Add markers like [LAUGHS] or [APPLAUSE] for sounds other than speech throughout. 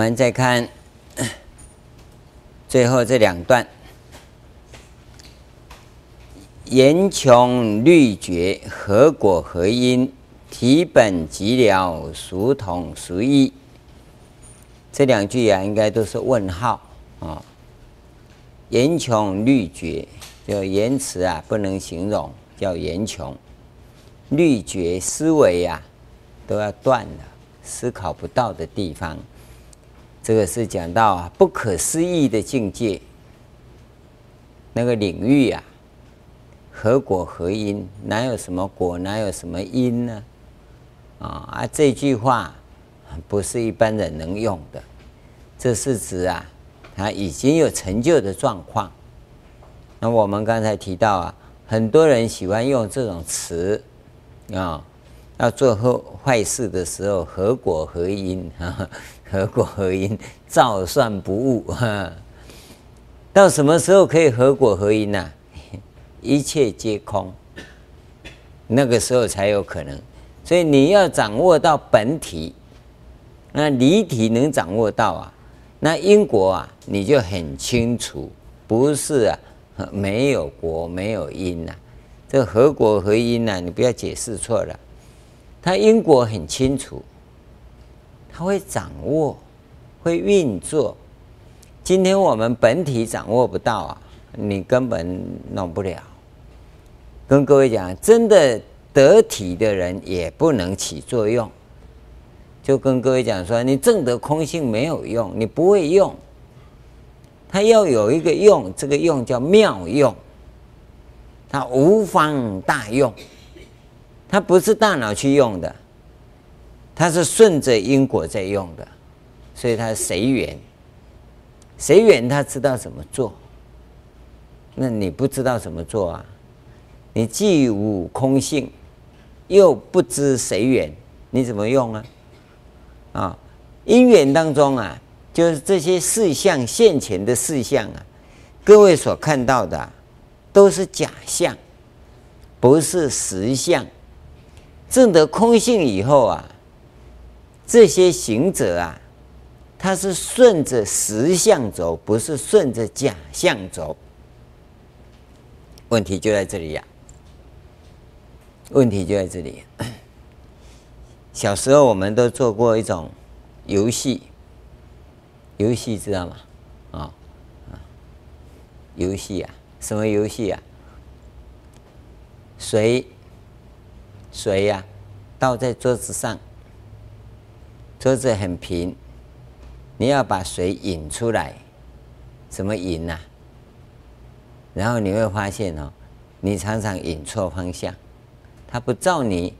我们再看最后这两段：言穷虑绝，何果何因？体本寂寥，孰同孰异？这两句啊，应该都是问号啊。言穷虑绝，就言辞啊不能形容，叫言穷。虑绝，思维呀都要断了，思考不到的地方。这个是讲到啊不可思议的境界，那个领域啊，何果何因？哪有什么果？哪有什么因呢？啊啊！这句话不是一般人能用的，这是指啊，他已经有成就的状况。那我们刚才提到啊，很多人喜欢用这种词啊，要做坏坏事的时候，何果何因？何果何因？照算不误。哈，[LAUGHS] 到什么时候可以何果何因呢？一切皆空，那个时候才有可能。所以你要掌握到本体，那离体能掌握到啊，那因果啊，你就很清楚，不是啊，没有果没有因呐、啊，这何果何因呐、你不要解释错了，它因果很清楚。他会掌握，会运作。今天我们本体掌握不到啊，你根本弄不了。跟各位讲，真的得体的人也不能起作用。就跟各位讲说，你证得空性没有用，你不会用。他要有一个用，这个用叫妙用，它无方大用，它不是大脑去用的。他是顺着因果在用的，所以他随缘，随缘他知道怎么做。那你不知道怎么做啊？你既无空性，又不知随缘，你怎么用啊？啊，因缘当中啊，就是这些事相现前的事相啊，各位所看到的，都是假象，不是实相。证得空性以后啊。这些行者啊，他是顺着实相走，不是顺着假象走。问题就在这里呀、问题就在这里。[COUGHS] 小时候我们都做过一种游戏，游戏知道吗？啊、啊，游戏啊，什么游戏啊？水，水呀、倒在桌子上。桌子很平，你要把水引出来，怎么引呢、啊？然后你会发现哦，你常常引错方向，它不照你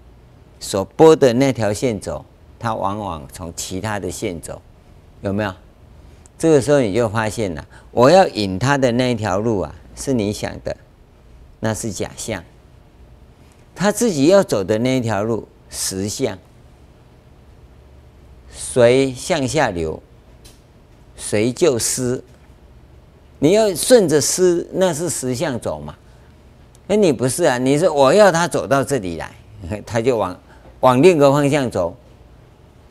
所拨的那条线走，它往往从其他的线走，有没有？这个时候你就发现了，我要引它的那一条路啊，是你想的，那是假象；他自己要走的那一条路，实相。水向下流，谁就湿。你要顺着湿，那是实相走嘛？那你不是啊？你说我要他走到这里来，[LAUGHS] 他就往往另一个方向走，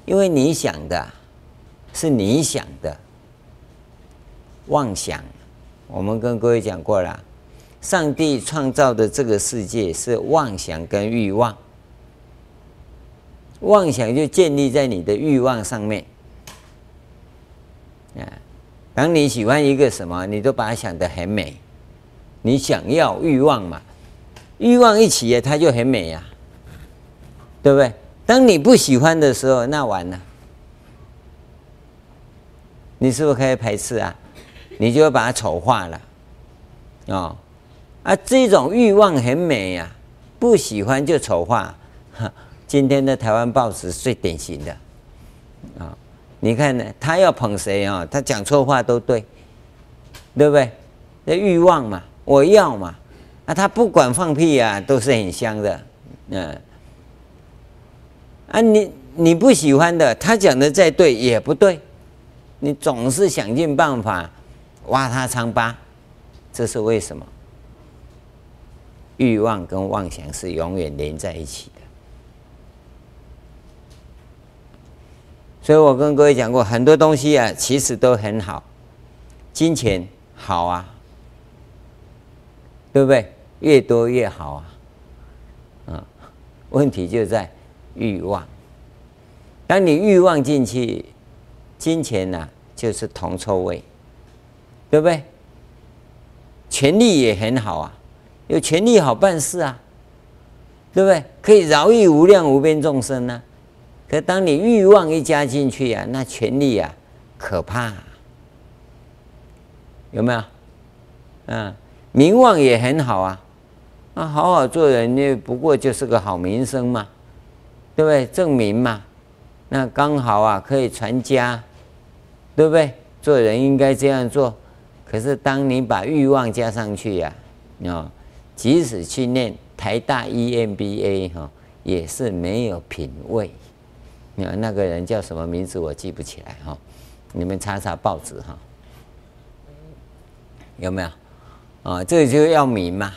因为你想的，是你想的妄想。我们跟各位讲过了，上帝创造的这个世界是妄想跟欲望。妄想就建立在你的欲望上面，啊，当你喜欢一个什么，你都把它想得很美，你想要欲望嘛，欲望一起，它就很美呀，对不对？当你不喜欢的时候，那完了，你是不是可以排斥啊？你就会把它丑化了，哦，啊，这种欲望很美呀，不喜欢就丑化。今天的台湾报纸最典型的啊，你看呢，他要捧谁啊？他讲错话都对，对不对？那欲望嘛，我要嘛，啊，他不管放屁啊，都是很香的，嗯，啊，你你不喜欢的，他讲的再对也不对，你总是想尽办法挖他疮疤，这是为什么？欲望跟妄想是永远连在一起的。所以我跟各位讲过，很多东西啊，其实都很好。金钱好啊，对不对？越多越好啊。啊，问题就在欲望。当你欲望进去，金钱呢、就是铜臭味，对不对？权力也很好啊，有权力好办事啊，对不对？可以饶益无量无边众生呢、可当你欲望一加进去啊，那权力啊，可怕、有没有？嗯，名望也很好啊，那，好好做人，那不过就是个好名声嘛，对不对？正名嘛，那刚好啊，可以传家，对不对？做人应该这样做。可是当你把欲望加上去呀，啊，即使去念台大 EMBA 哈，也是没有品味那个人叫什么名字？我记不起来哈。你们查查报纸哈，有没有？啊，这个就要名嘛，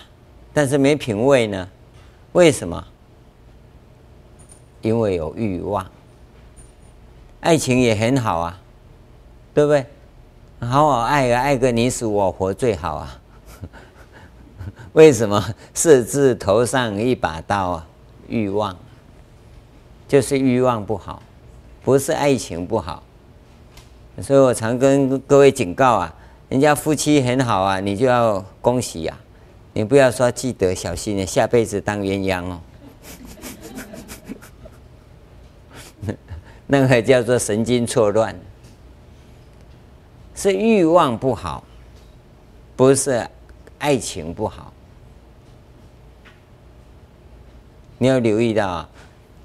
但是没品位呢？为什么？因为有欲望。爱情也很好啊，对不对？好好爱啊，爱个你死我活最好啊。[LAUGHS] 为什么？色字头上一把刀啊，欲望。就是欲望不好，不是爱情不好，所以我常跟各位警告啊，人家夫妻很好啊，你就要恭喜呀，你不要说记得小心你下辈子当鸳鸯哦，[LAUGHS] 那个叫做神经错乱，是欲望不好，不是爱情不好，你要留意到啊。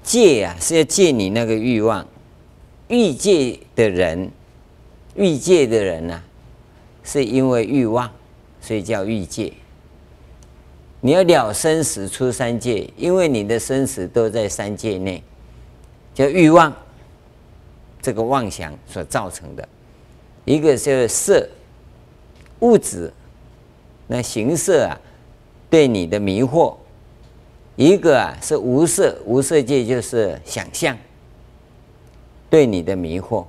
戒啊，是要戒你那个欲望，欲戒的人，欲戒的人呐、啊，是因为欲望，所以叫欲戒。你要了生死出三界，因为你的生死都在三界内，叫欲望，这个妄想所造成的。一个是色，物质，那形色啊，对你的迷惑。一个啊是无色，无色界就是想象，对你的迷惑，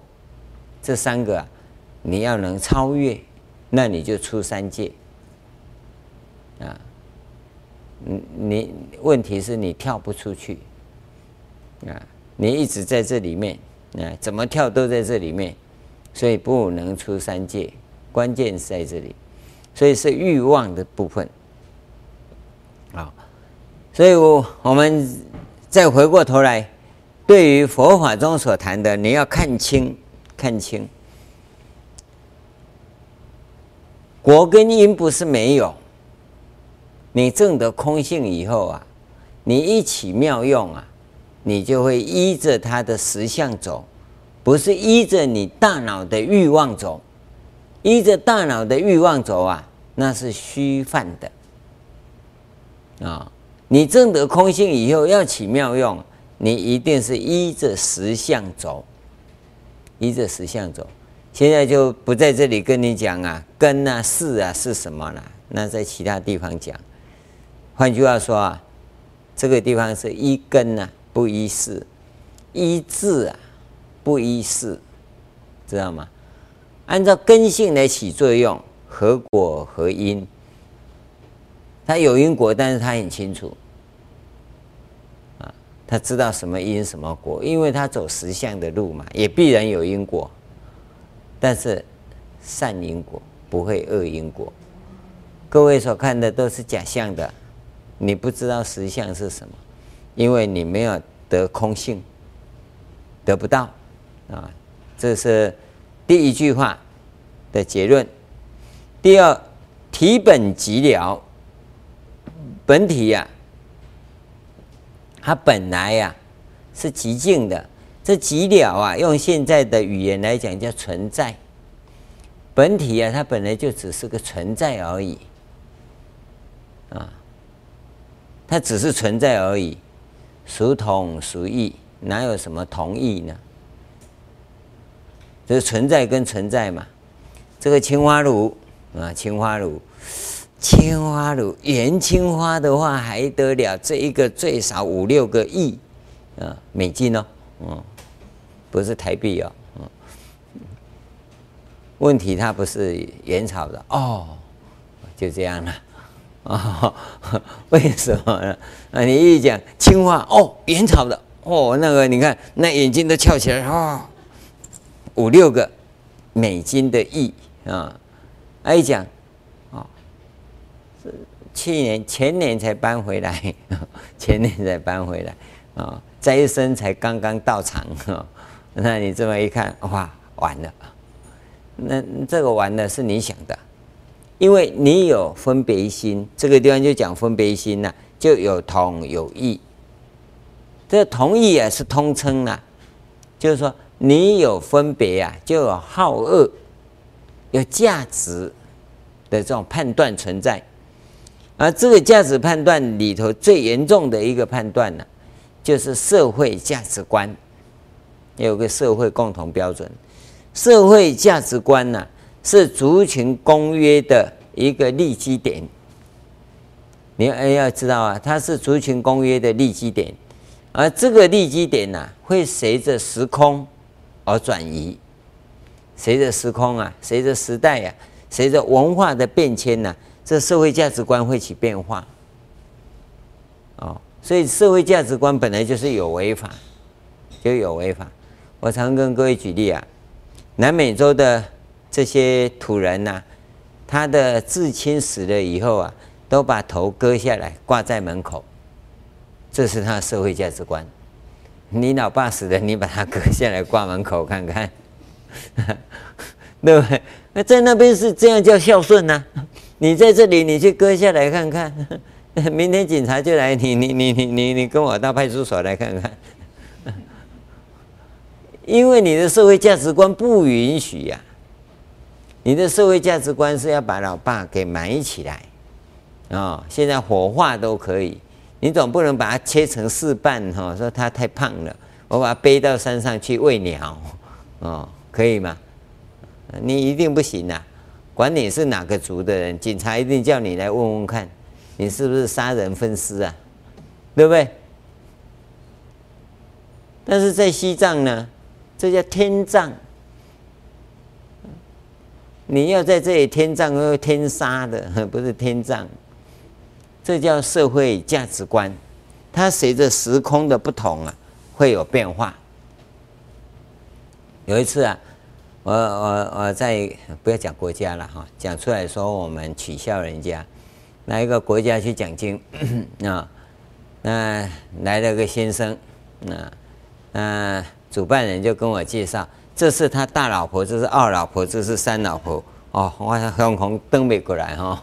这三个啊，你要能超越，那你就出三界。啊，你你问题是你跳不出去，啊，你一直在这里面，啊，怎么跳都在这里面，所以不能出三界，关键是在这里，所以是欲望的部分，所以，我我们再回过头来，对于佛法中所谈的，你要看清，看清。果跟因不是没有，你证得空性以后啊，你一起妙用啊，你就会依着它的实相走，不是依着你大脑的欲望走，依着大脑的欲望走啊，那是虚幻的啊。你证得空性以后要起妙用，你一定是依着实相走，依着实相走。现在就不在这里跟你讲啊，根啊、事啊是什么了？那在其他地方讲。换句话说啊，这个地方是依根啊，不依事；依智啊，不依事，知道吗？按照根性来起作用，合果合因。他有因果，但是他很清楚，啊，他知道什么因什么果，因为他走实相的路嘛，也必然有因果，但是善因果不会恶因果。各位所看的都是假象的，你不知道实相是什么，因为你没有得空性，得不到，啊，这是第一句话的结论。第二，体本寂了。本体呀、啊，它本来呀、是极静的，这极了啊，用现在的语言来讲叫存在。本体啊，它本来就只是个存在而已，啊，它只是存在而已，属同属异，哪有什么同异呢？就是存在跟存在嘛。这个青花炉啊，青花炉。青花炉，原青花的话还得了，这一个最少五六个亿啊美金哦，嗯，不是台币哦。问题它不是元朝的哦，就这样了哦。[LAUGHS] 为什么呢？啊，你一讲青花哦，元朝的哦，那个你看那眼睛都翘起来、哦，五六个美金的亿啊，啊一讲，去年前年才搬回来，[LAUGHS] 前年才搬回来啊，斋生才刚刚到场哈，那你这么一看哇，完了。那这个完了是你想的，因为你有分别心，这个地方就讲分别心了，就有同有异。这同异啊是通称啊，就是说你有分别啊，就有好恶，有价值的这种判断存在。而这个价值判断里头最严重的一个判断呢，就是社会价值观，有个社会共同标准。社会价值观呢、是族群公约的一个立基点。你要知道啊，它是族群公约的立基点，而这个立基点呢、会随着时空而转移，随着时空啊，随着时代、啊，随着文化的变迁呢、这社会价值观会起变化。哦，所以社会价值观本来就是有违法，就有违法。我常跟各位举例啊。南美洲的这些土人呐、他的至亲死了以后啊，都把头割下来挂在门口，这是他的社会价值观。你老爸死了，你把他割下来挂门口看看，[LAUGHS] 对不对？那在那边是这样叫孝顺呐、你在这里，你去割下来看看，[LAUGHS] 明天警察就来，你你你你你你跟我到派出所来看看。[LAUGHS] 因为你的社会价值观不允许呀、你的社会价值观是要把老爸给埋起来。啊、哦，现在火化都可以，你总不能把它切成四半哈、哦，说他太胖了，我把它背到山上去喂鸟，哦，可以吗？你一定不行啊，管你是哪个族的人，警察一定叫你来问问看，你是不是杀人分尸啊，对不对？但是在西藏呢？这叫天葬，你要在这里天葬，要天杀的，[LAUGHS] 不是天葬。这叫社会价值观，它随着时空的不同啊，会有变化。有一次啊，我我我在不要讲国家了哈，讲出来说我们取笑人家，哪一个国家去讲经 [COUGHS] 啊？那来了个先生，那那。主办人就跟我介绍，这是他大老婆，这是二老婆，这是三老婆。哦，我红红登美过来哈、哦。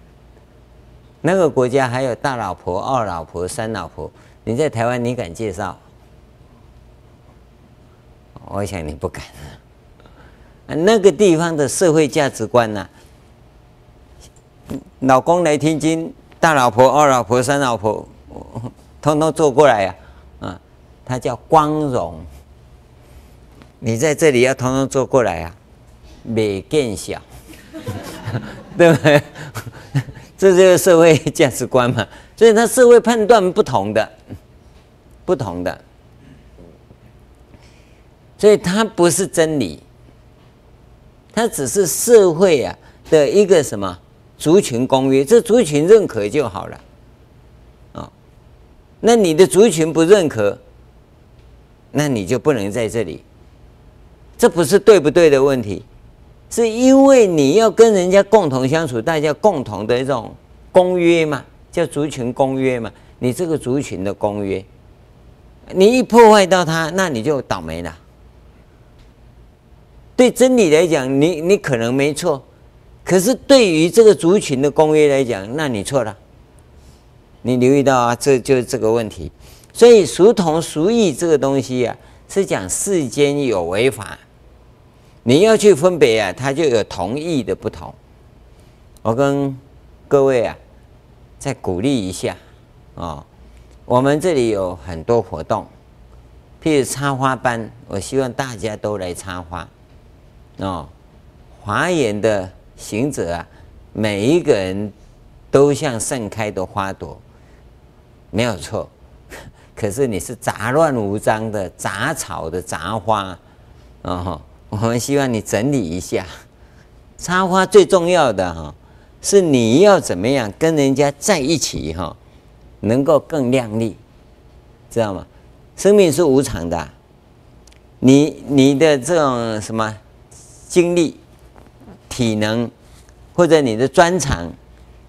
[LAUGHS] 那个国家还有大老婆、二老婆、三老婆，你在台湾你敢介绍？我想你不敢啊。那个地方的社会价值观呢、老公来天津，大老婆、二老婆、三老婆，通通坐过来呀、啊。他叫光荣，你在这里要通通坐过来啊，没见小，[LAUGHS] 对不对？[LAUGHS] 这就是社会价值观嘛。所以他社会判断不同的，不同的，所以它不是真理，它只是社会啊的一个什么族群公约，这族群认可就好了。啊，那你的族群不认可。那你就不能在这里，这不是对不对的问题，是因为你要跟人家共同相处，大家共同的一种公约嘛，叫族群公约嘛。你这个族群的公约，你一破坏到它，那你就倒霉了。对真理来讲，你你可能没错，可是对于这个族群的公约来讲，那你错了。你留意到啊，这就是这个问题。所以属同属异这个东西啊，是讲世间有为法，你要去分别啊，它就有同异的不同。我跟各位啊，再鼓励一下啊、我们这里有很多活动，譬如插花班，我希望大家都来插花。哦，华严的行者啊，每一个人都像盛开的花朵，没有错。[LAUGHS] 可是你是杂乱无章的杂草的杂花，哦，我们希望你整理一下。插花最重要的哈，是你要怎么样跟人家在一起哈，能够更亮丽，知道吗？生命是无常的，你你的这种什么精力、体能或者你的专长，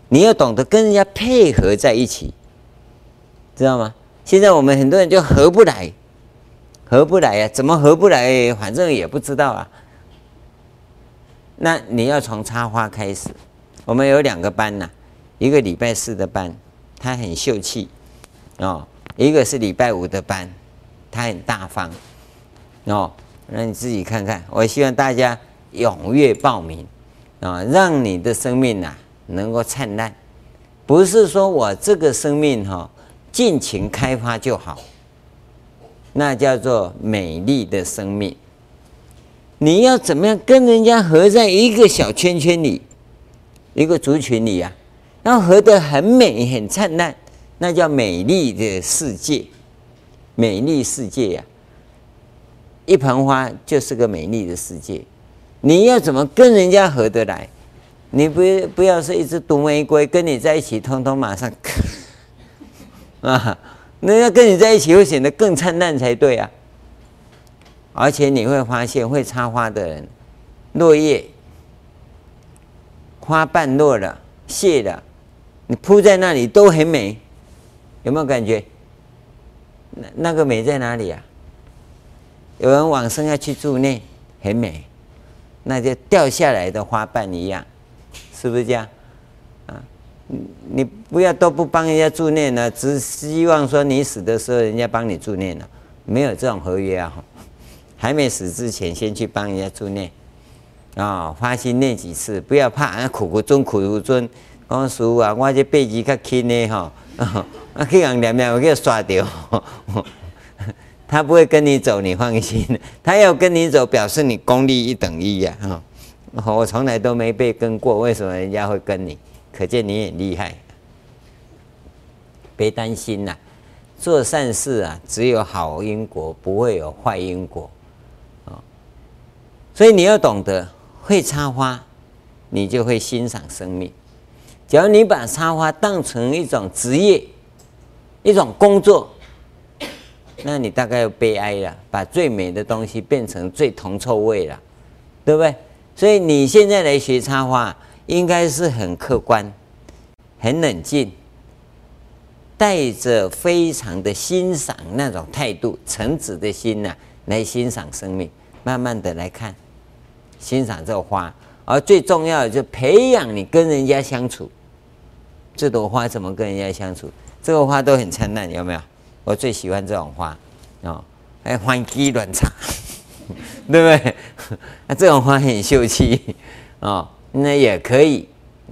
你要懂得跟人家配合在一起，知道吗？现在我们很多人就合不来，合不来呀？怎么合不来？反正也不知道啊。那你要从插花开始。我们有两个班呐、一个礼拜四的班，他很秀气哦；一个是礼拜五的班，他很大方哦。那你自己看看。我希望大家踊跃报名啊、让你的生命呐、能够灿烂。不是说我这个生命哈、哦。尽情开发就好，那叫做美丽的生命。你要怎么样跟人家合在一个小圈圈里，一个族群里啊？要合得很美、很灿烂，那叫美丽的世界。美丽世界呀、一盆花就是个美丽的世界。你要怎么跟人家合得来？你不不要是一只毒玫瑰，跟你在一起，通通马上。[LAUGHS] 啊，那要跟你在一起会显得更灿烂才对啊！而且你会发现，会插花的人，落叶、花瓣落了、谢了，你铺在那里都很美，有没有感觉？那那个美在哪里啊？有人往生要去住内，很美，那就掉下来的花瓣一样，是不是这样？啊你不要都不帮人家助念了，只希望说你死的时候人家帮你助念了，没有这种合约啊！[LAUGHS] 还没死之前先去帮人家助念啊，发心念几次，不要怕啊，苦苦尊苦如尊，讲师啊，我这背脊较轻的哈，[LAUGHS] 啊去人念念我给刷掉，他不会跟你走，你放心，他要跟你走，表示你功力一等一呀！哈，我从来都没被跟过，为什么人家会跟你？可见你很厉害，别担心呐，做善事啊，只有好因果，不会有坏因果，啊，所以你要懂得会插花，你就会欣赏生命。假如你把插花当成一种职业、一种工作，那你大概要悲哀了，把最美的东西变成最铜臭味了，对不对？所以你现在来学插花。应该是很客观、很冷静，带着非常的欣赏那种态度、诚挚的心呐、来欣赏生命，慢慢的来看，欣赏这个花。而最重要的，就培养你跟人家相处。这朵花怎么跟人家相处？这个花都很灿烂，有没有？我最喜欢这种花哦，还欢喜乱插，[LAUGHS] 对不对？那 [LAUGHS] 这种花很秀气哦。那也可以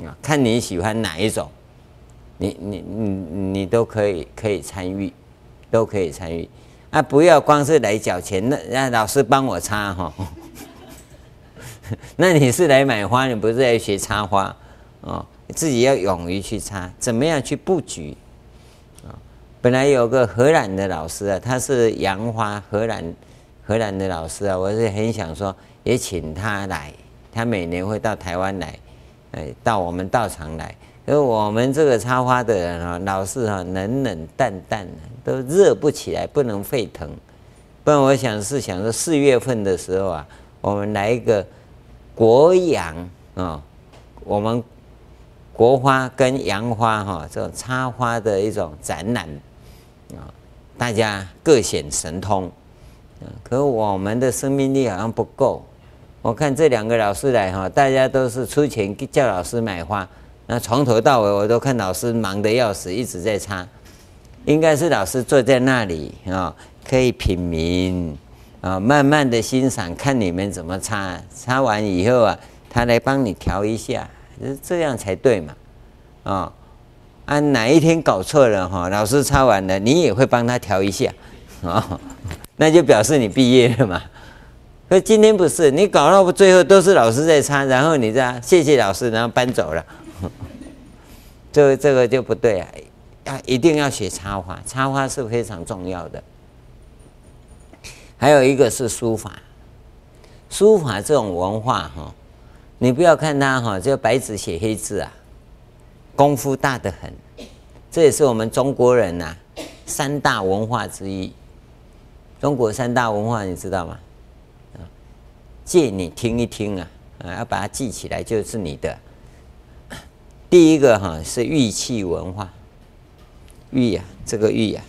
啊，看你喜欢哪一种，你你你你都可以可以参与，都可以参与啊！不要光是来缴钱，那让老师帮我插哈。[LAUGHS] 那你是来买花，你不是来学插花哦？自己要勇于去插，怎么样去布局？本来有个荷兰的老师啊，他是洋花，荷兰荷兰的老师啊，我是很想说，也请他来。他每年会到台湾来，哎，到我们道场来。因为我们这个插花的人啊，老是哈冷冷淡淡，都热不起来，不能沸腾。不然我想是想说四月份的时候啊，我们来一个国洋啊，我们国花跟洋花哈这种插花的一种展览，大家各显神通。可我们的生命力好像不够。我看这两个老师来哈，大家都是出钱叫老师买花，那从头到尾我都看老师忙得要死，一直在擦。应该是老师坐在那里啊，可以品茗啊，慢慢的欣赏，看你们怎么擦。擦完以后啊，他来帮你调一下，这样才对嘛。啊，按哪一天搞错了哈，老师擦完了，你也会帮他调一下啊，[LAUGHS] 那就表示你毕业了嘛。可今天不是你搞到最后都是老师在擦，然后你这样谢谢老师，然后搬走了，[LAUGHS] 这这个就不对啊！要一定要学插花，插花是非常重要的。还有一个是书法，书法这种文化哈，你不要看它哈，就白纸写黑字啊，功夫大得很。这也是我们中国人呐三大文化之一。中国三大文化你知道吗？啊借你听一听啊，啊，要把它记起来就是你的。第一个哈是玉器文化，玉呀，这个玉呀，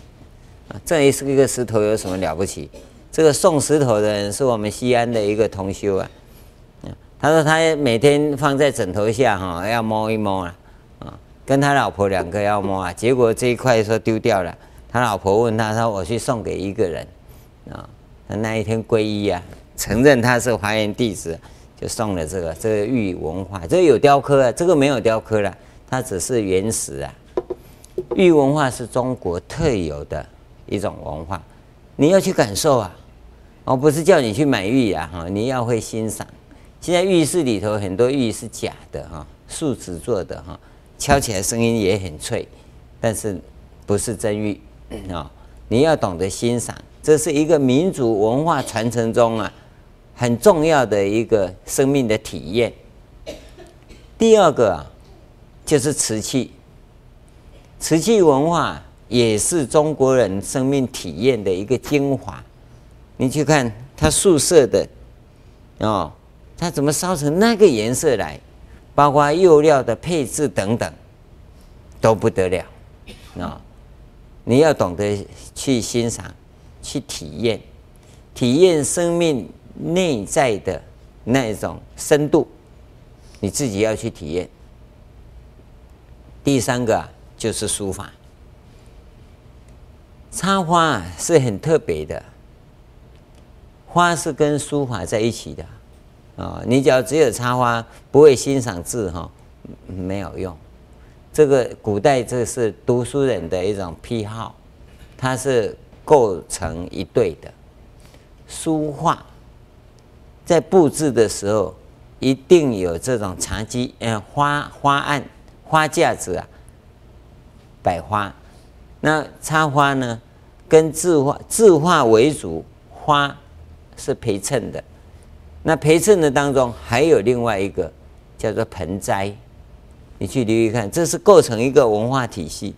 啊，这也是一个石头有什么了不起？这个送石头的人是我们西安的一个同修啊，他说他每天放在枕头下哈，要摸一摸，啊，跟他老婆两个要摸啊，结果这一块说丢掉了，他老婆问他说我去送给一个人。啊，他那一天皈依啊，承认他是华严弟子，就送了这个这个玉文化。这个有雕刻啊，这个没有雕刻了，它只是原石啊。玉文化是中国特有的一种文化，你要去感受啊，我不是叫你去买玉啊，哈，你要会欣赏。现在浴室里头很多玉是假的哈，树脂做的哈，敲起来声音也很脆，但是不是真玉啊？你要懂得欣赏。这是一个民族文化传承中啊，很重要的一个生命的体验。第二个啊，就是瓷器，瓷器文化也是中国人生命体验的一个精华。你去看它素色的哦，它怎么烧成那个颜色来，包括釉料的配置等等，都不得了啊！你要懂得去欣赏。去体验，体验生命内在的那种深度，你自己要去体验。第三个，就是书法，插花是很特别的，花是跟书法在一起的啊。你只要只有插花，不会欣赏字哈，没有用。这个古代这是读书人的一种癖好，它是。构成一对的书画，在布置的时候，一定有这种茶几、嗯花花案、花架子啊，摆花。那插花呢，跟字画字画为主，花是陪衬的。那陪衬的当中还有另外一个叫做盆栽，你去留意看，这是构成一个文化体系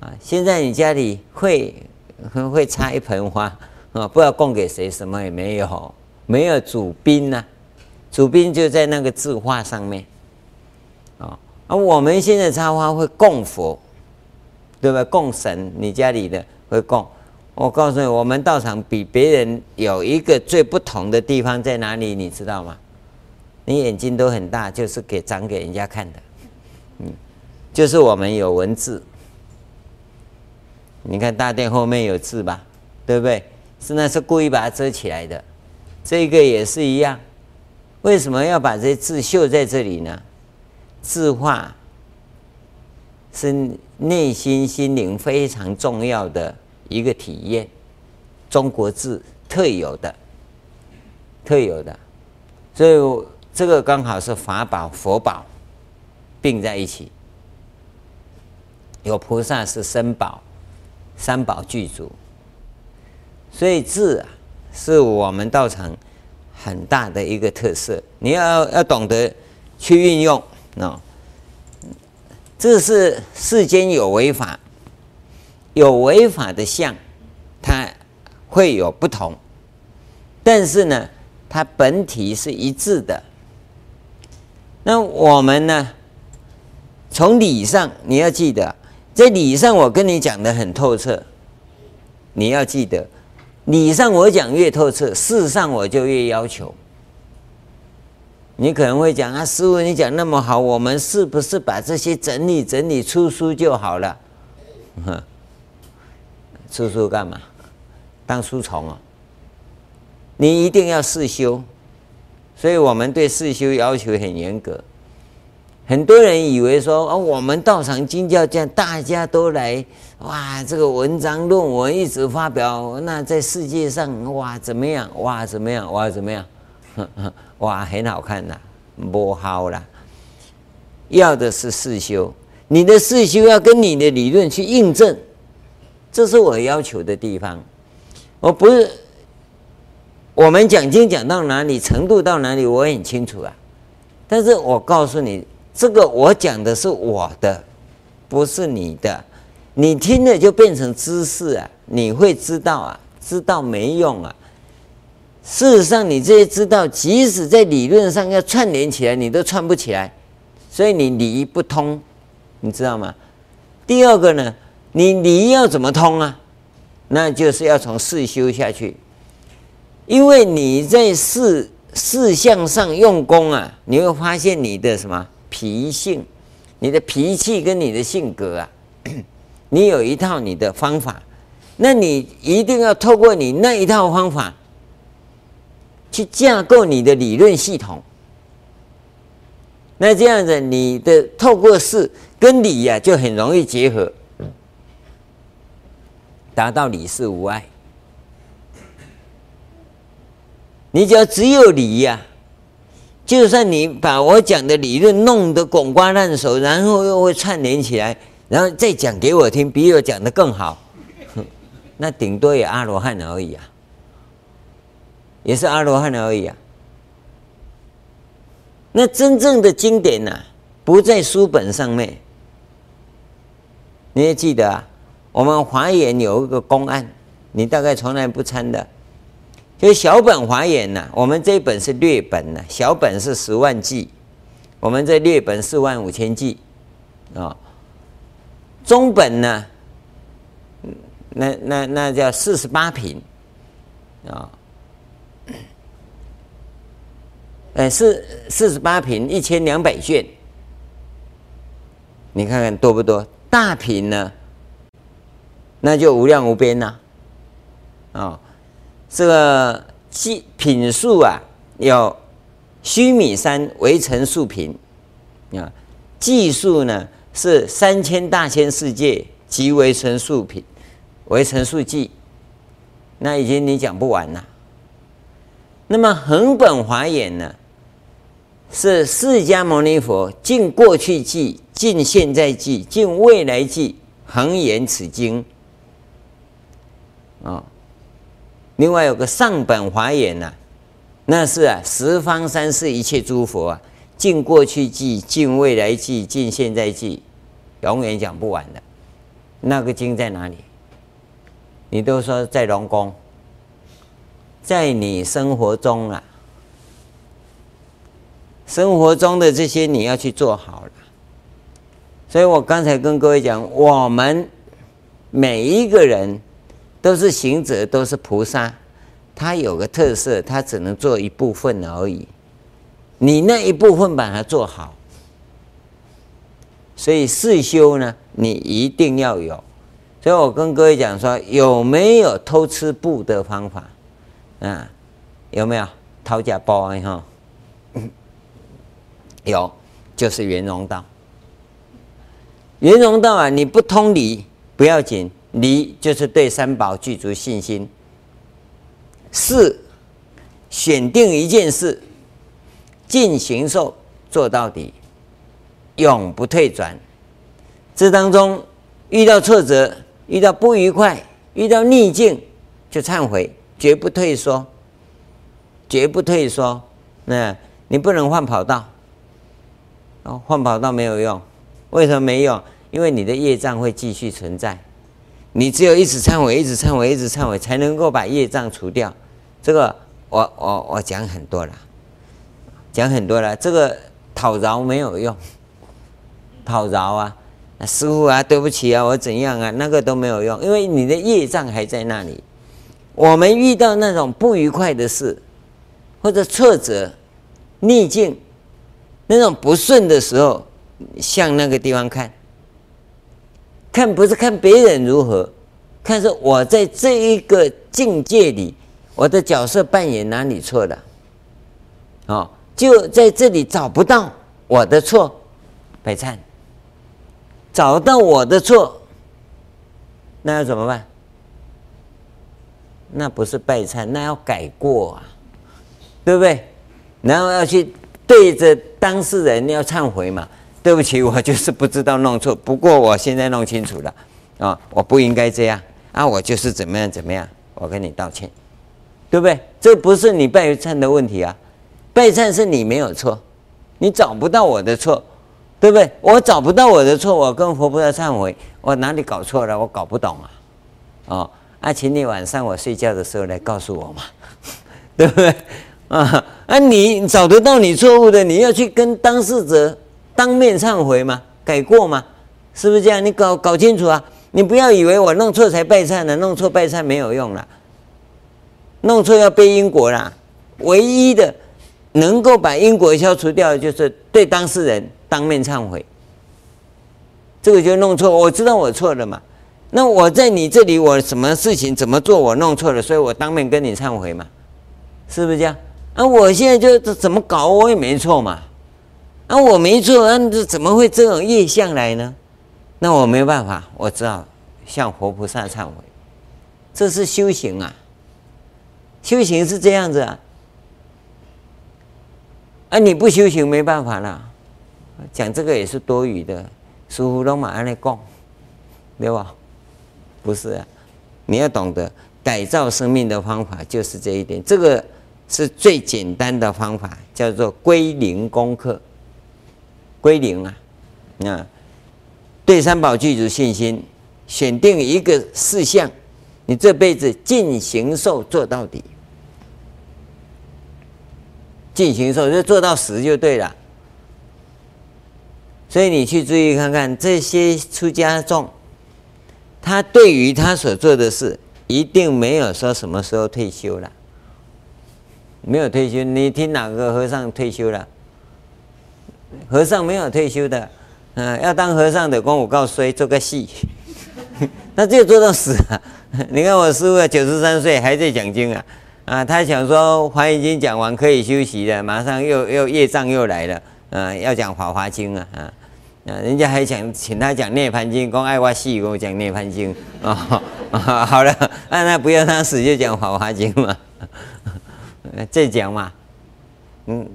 啊。现在你家里会。会插一盆花啊，不知道供给谁，什么也没有，没有主宾呐、主宾就在那个字画上面啊。而我们现在插花会供佛，对吧？供神，你家里的会供。我告诉你，我们道场比别人有一个最不同的地方在哪里？你知道吗？你眼睛都很大，就是给长给人家看的，嗯，就是我们有文字。你看大殿后面有字吧，对不对？是那是故意把它遮起来的，这个也是一样。为什么要把这些字绣在这里呢？字画是内心心灵非常重要的一个体验，中国字特有的，特有的。所以这个刚好是法宝佛宝并在一起，有菩萨是身宝。三宝具足，所以字啊，是我们道场很大的一个特色。你要要懂得去运用啊。这是世间有为法，有违法的相，它会有不同，但是呢，它本体是一致的。那我们呢，从理上你要记得。在理上，我跟你讲的很透彻，你要记得，理上我讲越透彻，事上我就越要求。你可能会讲啊，师傅你讲那么好，我们是不是把这些整理整理出书就好了？[LAUGHS] 叔叔干嘛？当书虫啊？你一定要四修，所以我们对四修要求很严格。很多人以为说哦，我们道场经教这样，大家都来哇，这个文章论文一直发表，那在世界上哇怎么样？哇怎么样？哇怎么样？[LAUGHS] 哇很好看呐，不好啦。要的是四修，你的事修要跟你的理论去印证，这是我要求的地方。我不是我们讲经讲到哪里程度到哪里，我很清楚啊。但是我告诉你，这个我讲的是我的，不是你的。你听了就变成知识啊，你会知道啊，知道没用啊。事实上，你这些知道，即使在理论上要串联起来，你都串不起来，所以你理不通。你知道吗？第二个呢，你理要怎么通啊？那就是要从事修下去，因为你在事事项上用功啊，你会发现你的什么脾性，你的脾气跟你的性格啊，[CLEARS THROAT] 你有一套你的方法，那你一定要透过你那一套方法去架构你的理论系统。那这样子，你的透过事跟理呀、啊，就很容易结合，达到理事无碍。你只要只有理呀、就算你把我讲的理论弄得滚瓜烂熟，然后又会串联起来，然后再讲给我听，比我讲的更好，[LAUGHS] 那顶多也阿罗汉而已啊，也是阿罗汉而已啊。那真正的经典呐、不在书本上面。你也记得啊，我们华严有一个公案，你大概从来不参的，就是小本华严呐。我们这一本是略本呐，小本是十万计，我们这略本四万五千计啊。中本呢，那那那叫四十八品啊。哎，四四十八平，一千两百卷，你看看多不多？大平呢，那就无量无边呐、啊。啊、哦，这个计品数啊，有须弥山为成数品啊，计数呢是三千大千世界及为成数品，为成数计，那已经你讲不完了。那么恒本华严呢？是释迦牟尼佛尽过去记、尽现在记、尽未来记，恒言此经啊。另外有个上本华严呐，那是啊十方三世一切诸佛啊，尽过去际、尽未来际、尽现在际，永远讲不完的。那个经在哪里？你都说在龙宫，在你生活中啊。生活中的这些你要去做好了，所以我刚才跟各位讲，我们每一个人都是行者，都是菩萨，他有个特色，他只能做一部分而已。你那一部分把它做好，所以四修呢，你一定要有。所以我跟各位讲说，有没有偷吃布的方法？啊，有没有讨价包安哈？[COUGHS] 有，就是圆融道。圆融道啊，你不通理不要紧，理就是对三宝具足信心。四选定一件事，尽行受做到底，永不退转。这当中遇到挫折、遇到不愉快、遇到逆境，就忏悔，绝不退缩，绝不退缩。那你不能换跑道。哦，换跑道没有用，为什么没用？因为你的业障会继续存在，你只有一直忏悔，一直忏悔，一直忏悔，才能够把业障除掉。这个我我我讲很多了，讲很多了。这个讨饶没有用，讨饶啊，师傅啊，对不起啊，我怎样啊，那个都没有用，因为你的业障还在那里。我们遇到那种不愉快的事，或者挫折、逆境。那种不顺的时候，向那个地方看，看不是看别人如何，看是我在这一个境界里，我的角色扮演哪里错了，哦，就在这里找不到我的错，拜忏，找到我的错，那要怎么办？那不是拜忏，那要改过啊，对不对？然后要去。对着当事人要忏悔嘛，对不起，我就是不知道弄错。不过我现在弄清楚了啊，我不应该这样啊，我就是怎么样怎么样，我跟你道歉，对不对？这不是你拜忏的问题啊，拜忏是你没有错，你找不到我的错，对不对？我找不到我的错，我跟佛菩萨忏悔，我哪里搞错了？我搞不懂啊，哦，啊，请你晚上我睡觉的时候来告诉我嘛，[LAUGHS] 对不对？啊啊，你找得到你错误的，你要去跟当事者。当面忏悔吗？改过吗？是不是这样？你搞搞清楚啊！你不要以为我弄错才拜忏呢，弄错拜忏没有用了，弄错要背因果啦。唯一的能够把因果消除掉的，就是对当事人当面忏悔。这个就弄错，我知道我错了嘛。那我在你这里，我什么事情怎么做，我弄错了，所以我当面跟你忏悔嘛，是不是这样？啊，我现在就怎么搞，我也没错嘛。啊，我没错，那这怎么会这种业相来呢？那我没办法，我只好向佛菩萨忏悔。这是修行啊，修行是这样子啊。啊，你不修行没办法了。讲这个也是多余的，师父都马上来讲，对吧？不是啊，你要懂得改造生命的方法就是这一点。这个是最简单的方法，叫做归零功课。归零啊，啊，对三宝具足信心，选定一个事项，你这辈子尽行受做到底，尽行受就做到死就对了。所以你去注意看看这些出家众，他对于他所做的事，一定没有说什么时候退休了，没有退休。你听哪个和尚退休了？和尚没有退休的，嗯，要当和尚的，光我告诉你做个戏，[LAUGHS] 他就做到死啊！[LAUGHS] 你看我师傅九十三岁还在讲经啊，啊，他想说《华严经》讲完可以休息了，马上又又业障又来了，嗯，要讲《法华经》啊，啊，人家还想请他讲《涅槃经》，光爱挖戏，跟我讲《涅槃经》哦，啊，好了，那那不要他死就讲《法华经》嘛，[LAUGHS] 再讲嘛，嗯。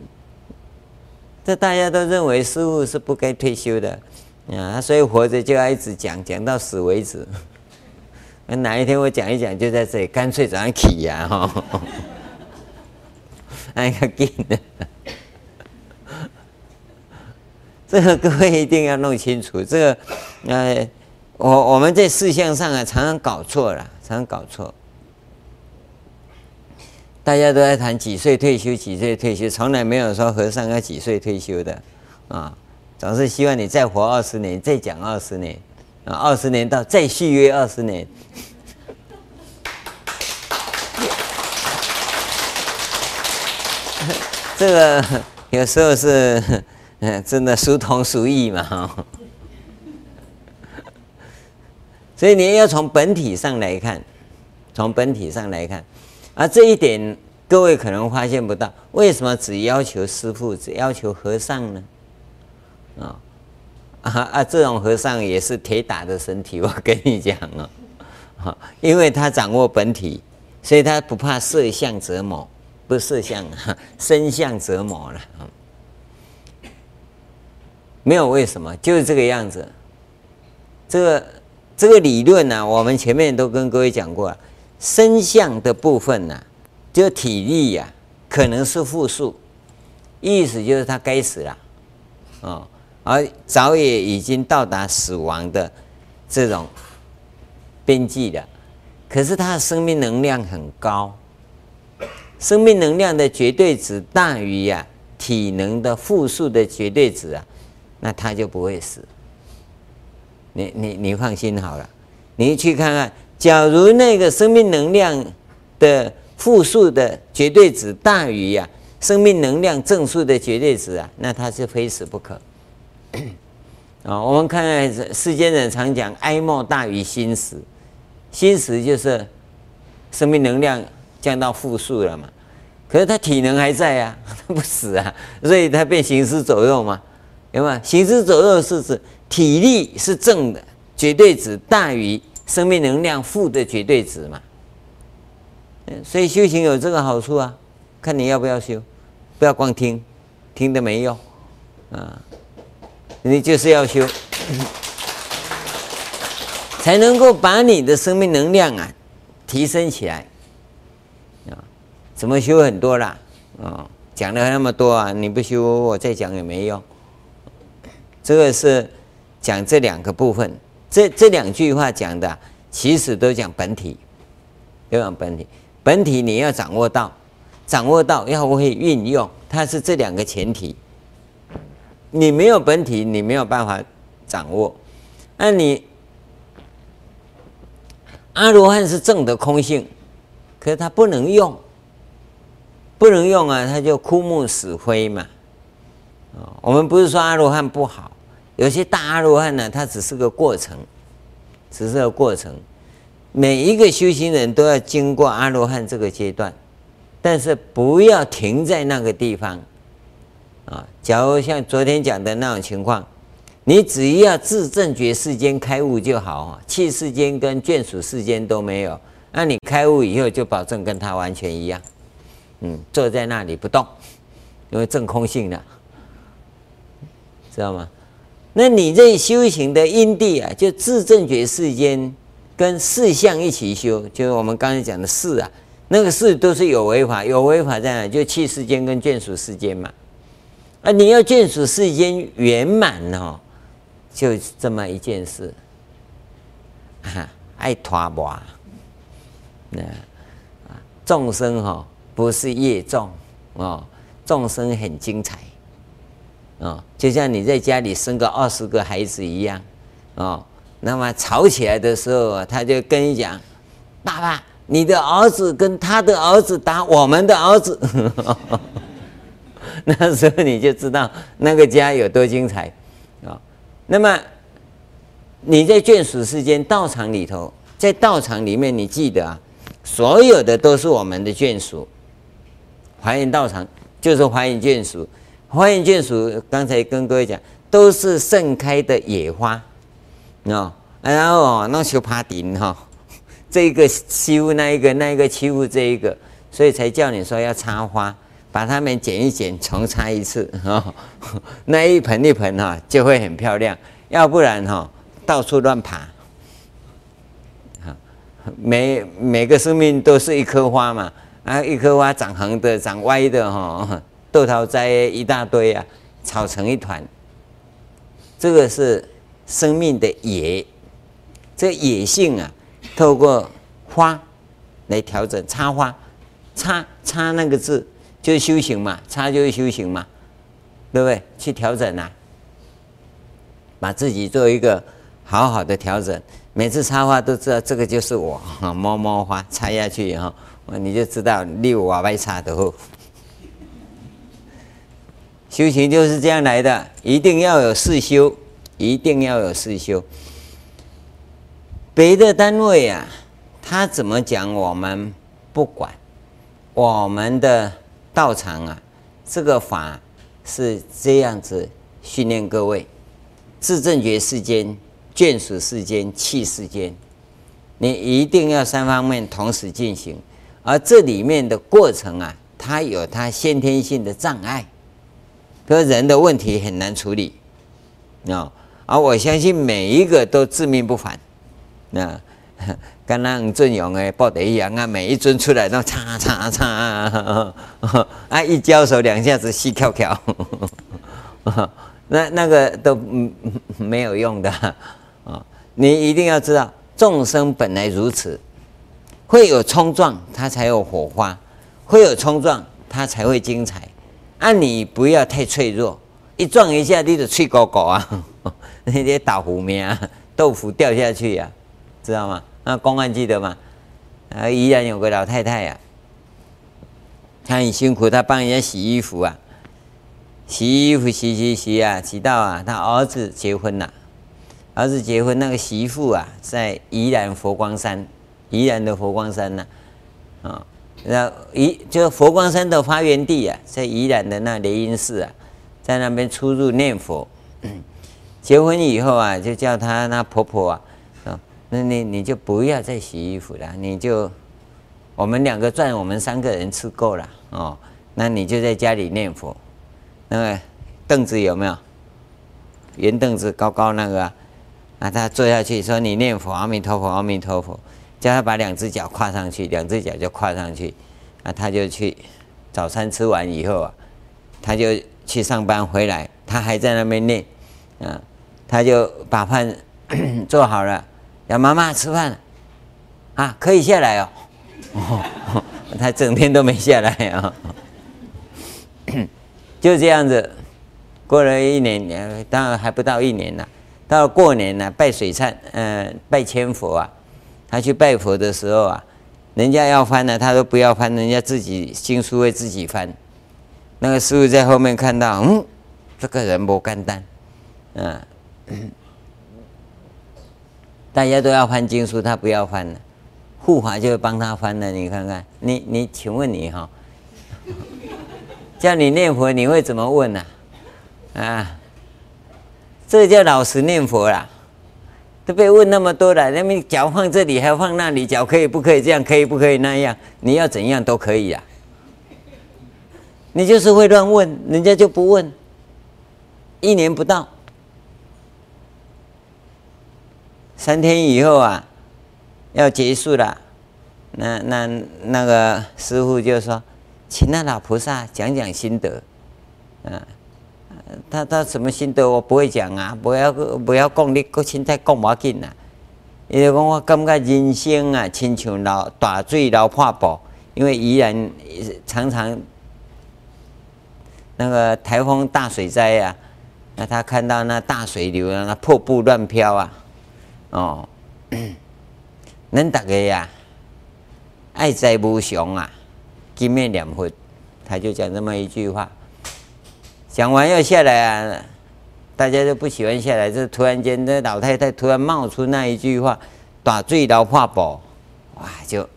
这大家都认为师父是不该退休的，啊，所以活着就要一直讲，讲到死为止。哪一天我讲一讲，就在这里，干脆早上起呀，哈，那个劲的。这个各位一定要弄清楚，这个，呃，我我们在事项上啊，常常搞错了，常常搞错。大家都在谈几岁退休，几岁退休，从来没有说和尚要几岁退休的，啊，总是希望你再活二十年，再讲二十年，啊，二十年到再续约二十年。[LAUGHS] 这个有时候是，嗯，真的殊同殊异嘛，哈所以你要从本体上来看，从本体上来看。而这一点，各位可能发现不到，为什么只要求师父，只要求和尚呢？啊啊啊！这种和尚也是铁打的身体，[LAUGHS] 我跟你讲啊，因为他掌握本体，所以他不怕色相折磨，不是色相，[LAUGHS] 身相折磨了。没有为什么，就是这个样子。这个这个理论呢、我们前面都跟各位讲过了。身相的部分呢、就体力呀、可能是负数，意思就是他该死了，哦，而早也已经到达死亡的这种边际了。可是他的生命能量很高，生命能量的绝对值大于呀、体能的负数的绝对值啊，那他就不会死。你你你放心好了，你去看看。假如那个生命能量的负数的绝对值大于呀、啊、生命能量正数的绝对值啊，那他是非死不可。啊，[COUGHS] 我们看看世间人常讲哀莫大于心死，心死就是生命能量降到负数了嘛，可是他体能还在啊，[LAUGHS] 他不死啊，所以他变行尸走肉嘛，有没有？行尸走肉是指体力是正的，绝对值大于。生命能量负的绝对值嘛，所以修行有这个好处啊，看你要不要修，不要光听，听的没用啊。你就是要修，[COUGHS] 才能够把你的生命能量啊提升起来啊。怎么修很多啦？啊，讲了那么多啊，你不修我再讲也没用。这个是讲这两个部分，这这两句话讲的其实都讲本体，都讲本体。本体你要掌握到，掌握到要会运用，它是这两个前提。你没有本体，你没有办法掌握。那你阿罗汉是证得空性，可是他不能用，不能用啊，他就枯木死灰嘛。啊，我们不是说阿罗汉不好，有些大阿罗汉呢，它只是个过程，只是个过程。每一个修行人都要经过阿罗汉这个阶段，但是不要停在那个地方啊。假如像昨天讲的那种情况，你只要自证觉世间开悟就好啊，器世间跟眷属世间都没有，那你开悟以后就保证跟他完全一样，嗯，坐在那里不动，因为证空性了，知道吗？那你这修行的因地啊，就自证觉世间。跟四相一起修，就是我们刚才讲的四啊，那个四都是有为法，有为法在哪？就器世间跟眷属世间嘛。啊，你要眷属世间圆满哦，就这么一件事，哈，爱拖磨，那啊，众生哈不是业重哦，众生很精彩，哦，就像你在家里生个二十个孩子一样，哦。那么吵起来的时候，他就跟你讲：“爸爸，你的儿子跟他的儿子打我们的儿子。[LAUGHS] ”那时候你就知道那个家有多精彩啊！那么你在眷属世间道场里头，在道场里面，你记得啊，所有的都是我们的眷属。华严道场就是华严眷属，华严眷属刚才跟各位讲，都是盛开的野花。哦，然后哦，[LAUGHS] 那修爬顶哈，这一个欺负那一个，那一个欺负这一个，所以才叫你说要插花，把它们剪一剪，重插一次哈，[LAUGHS] 那一盆一盆哈就会很漂亮，要不然哈到处乱爬，每每个生命都是一棵花嘛，啊，一棵花长横的，长歪的哈，豆桃栽一大堆啊，吵成一团，这个是。生命的野，这野性啊，透过花来调整，插花，插插那个字就是修行嘛，插就是修行嘛，对不对？去调整呐、啊，把自己做一个好好的调整。每次插花都知道这个就是我，摸摸花插下去以后，你就知道六瓦白插的后。修行就是这样来的，一定要有四修。一定要有四修。别的单位啊，他怎么讲我们不管。我们的道场啊，这个法是这样子训练各位：自证觉世间、眷属世间、器世间，你一定要三方面同时进行。而这里面的过程啊，它有它先天性的障碍，比如人的问题很难处理，啊。而我相信每一个都自命不凡，那跟那吴尊勇诶抱得一样啊，每一尊出来都嚓嚓嚓啊，一交手两下子细跳跳，[LAUGHS] 那那个都没有用的啊！你一定要知道，众生本来如此，会有冲撞，它才有火花；会有冲撞，它才会精彩。啊，你不要太脆弱，一撞一下你就脆狗狗啊！那些倒霉命啊，豆腐掉下去呀、啊，知道吗？那公安记得吗？啊，依然有个老太太呀、啊，她很辛苦，她帮人家洗衣服啊，洗衣服洗洗洗啊，洗到啊，她儿子结婚了，儿子结婚那个媳妇啊，在宜兰佛光山，宜兰的佛光山呢、啊，啊，那宜就是佛光山的发源地啊，在宜兰的那雷音寺啊，在那边出入念佛。结婚以后啊，就叫她那婆婆啊，啊，那你你就不要再洗衣服了，你就我们两个赚，我们三个人吃够了哦，那你就在家里念佛。那个凳子有没有？圆凳子高高那个啊，啊，他坐下去说：“你念佛，阿弥陀佛，阿弥陀佛。”叫他把两只脚跨上去，两只脚就跨上去，啊，他就去早餐吃完以后啊，他就去上班回来，他还在那边念，啊，他就把饭 [COUGHS] 做好了，让妈妈吃饭，啊，可以下来哦，[LAUGHS] 他整天都没下来啊，[COUGHS] 就这样子过了一年，当然还不到一年了，到了过年了，拜水忏，嗯、拜千佛啊。他去拜佛的时候啊，人家要翻呢，他都不要翻，人家自己经书会自己翻。那个师父在后面看到，嗯，这个人不干单，嗯，[COUGHS] 大家都要翻经书，他不要翻了，护法就会帮他翻了。你看看，你你，请问你哈，[LAUGHS] 叫你念佛，你会怎么问呢？啊？啊，这叫老实念佛啦。都被问那么多了，那么脚放这里，还放那里，脚可以不可以这样？可以不可以那样？你要怎样都可以呀。你就是会乱问，人家就不问。一年不到，三天以后啊，要结束了，那那那个师傅就说，请那老菩萨讲讲心得，嗯。他他什么心得我不会讲啊，不要不要讲你个现在讲不紧呐。伊就讲我感觉人生啊，亲像流大水流破布，因为宜兰常常那个台风大水灾啊，那他看到那大水流啊，那破布乱飘啊，哦，恁大家呀，爱在无常啊，金面两分，他就讲这么一句话。讲完要下来啊，大家都不喜欢下来。这突然间，那老太太突然冒出那一句话：“大水流破布。”哇，就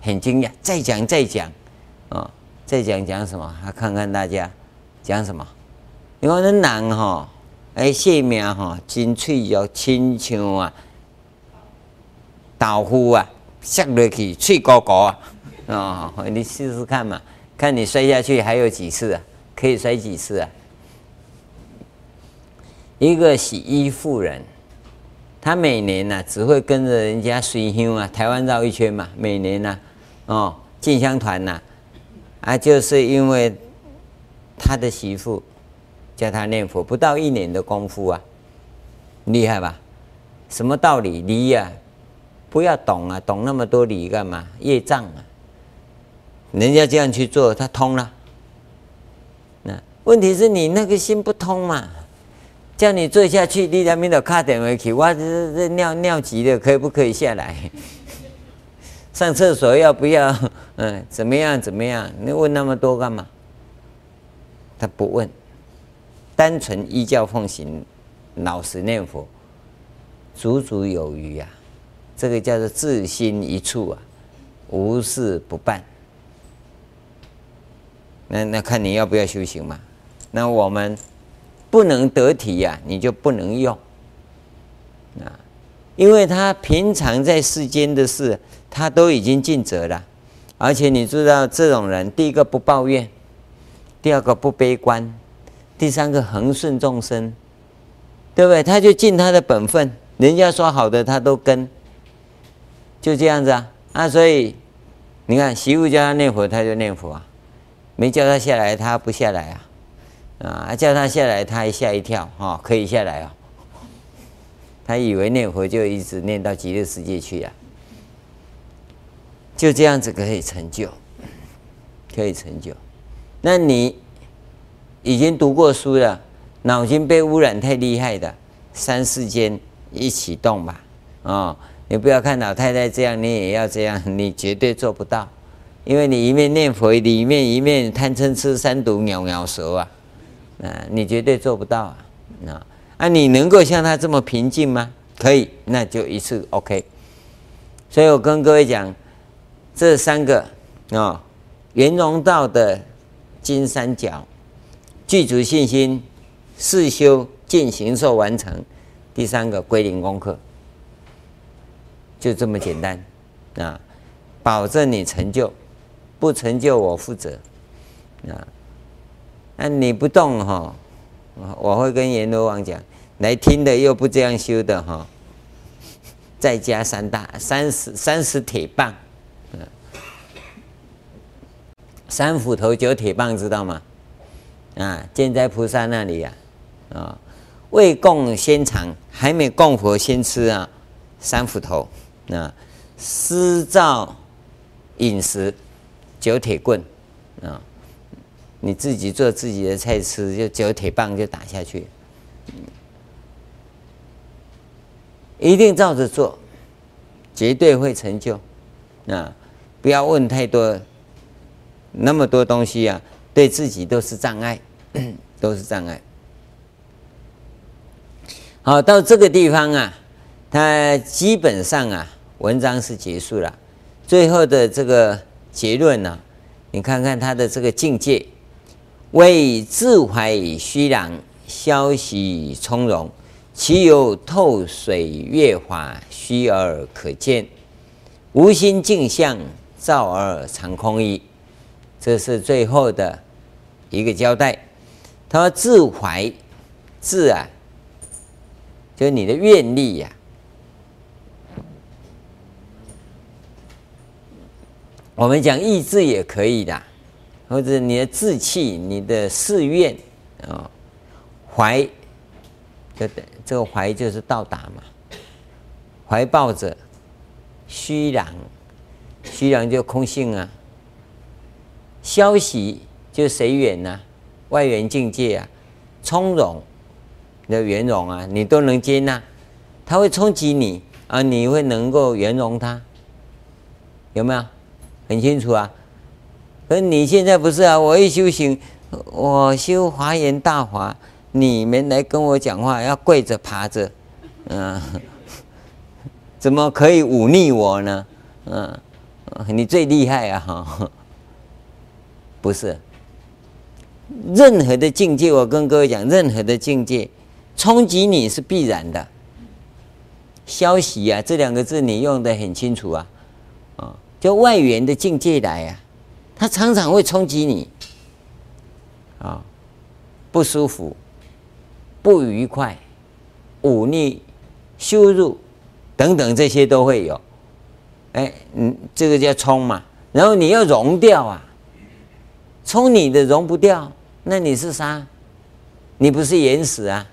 很惊讶。再讲再讲，啊、哦，再讲讲什么？他看看大家讲什么？因为那人哈，哎，性命哈，真脆弱，亲像啊，豆腐啊，摔落去脆咕咕啊！啊、哦，你试试看嘛，看你摔下去还有几次啊？可以摔几次啊？一个洗衣妇人，她每年呢、啊、只会跟着人家随香啊，台湾绕一圈嘛。每年呢、啊，哦，进香团呐，啊，就是因为他的媳妇叫他念佛，不到一年的功夫啊，厉害吧？什么道理？理呀、啊，不要懂啊，懂那么多理干嘛？业障啊，人家这样去做，他通了。问题是你那个心不通嘛？叫你坐下去，你两边都卡点回去。我这这尿尿急的，可以不可以下来？上厕所要不要？[LAUGHS] 嗯，怎么样？怎么样？你问那么多干嘛？他不问，单纯依教奉行，老实念佛，足足有余啊！这个叫做自心一处啊，无事不办。那那看你要不要修行嘛？那我们不能得体呀、啊，你就不能用啊，因为他平常在世间的事，他都已经尽责了，而且你知道这种人，第一个不抱怨，第二个不悲观，第三个恒顺众生，对不对？他就尽他的本分，人家说好的他都跟，就这样子啊啊！所以你看，媳妇叫他念佛，他就念佛啊，没叫他下来，他不下来啊。啊！叫他下来，他还吓一跳，哈、哦，可以下来哦。他以为念佛就一直念到极乐世界去呀、啊，就这样子可以成就，可以成就。那你已经读过书了，脑筋被污染太厉害的，三四间一起动吧，啊、哦！你不要看老太太这样，你也要这样，你绝对做不到，因为你一面念佛，里面一面贪嗔痴三毒咬咬舌啊。啊，你绝对做不到啊！啊，啊，你能够像他这么平静吗？可以，那就一次 OK。所以我跟各位讲，这三个啊，圆融道的金三角，具足信心，四修进行受完成，第三个归零功课，就这么简单啊！保证你成就，不成就我负责啊！那你不动哈，我会跟阎罗王讲，来听的又不这样修的哈，再加三大三十三十铁棒，嗯，三斧头九铁棒知道吗？啊，建在菩萨那里呀，啊，未供先尝，还没供佛先吃啊，三斧头啊，施造饮食九铁棍啊，你自己做自己的菜吃，就九铁棒就打下去。一定照着做，绝对会成就。啊，不要问太多，那么多东西啊，对自己都是障碍，[CLEARS THROAT] 都是障碍。好，到这个地方啊，它基本上啊，文章是结束了。最后的这个结论呢，你看看他的这个境界，为自怀虚然，消息从容。其有透水月华，虚而可见；无心镜相，照而常空矣。这是最后的一个交代。他说：“自怀，自啊，就是你的愿力呀、我们讲意志也可以的，或者你的志气、你的誓愿啊，怀。”这这个怀就是到达嘛，怀抱着虚然，虚然就空性啊。消息就随缘呐，外缘境界啊，从容的圆融啊，你都能接纳，它会冲击你啊，你会能够圆融它，有没有？很清楚啊。而你现在不是啊，我一修行，我修华严大华。你们来跟我讲话，要跪着爬着，嗯，[LAUGHS] 怎么可以忤逆我呢？嗯，你最厉害啊！哈，[LAUGHS] 不是，任何的境界，我跟各位讲，任何的境界冲击你是必然的。消息啊，这两个字你用的很清楚啊，啊，就外缘的境界来啊，它常常会冲击你，啊，不舒服。不愉快、忤逆、羞辱等等，这些都会有。哎，嗯，这个叫冲嘛。然后你要融掉啊，冲你的融不掉，那你是啥？你不是岩石啊，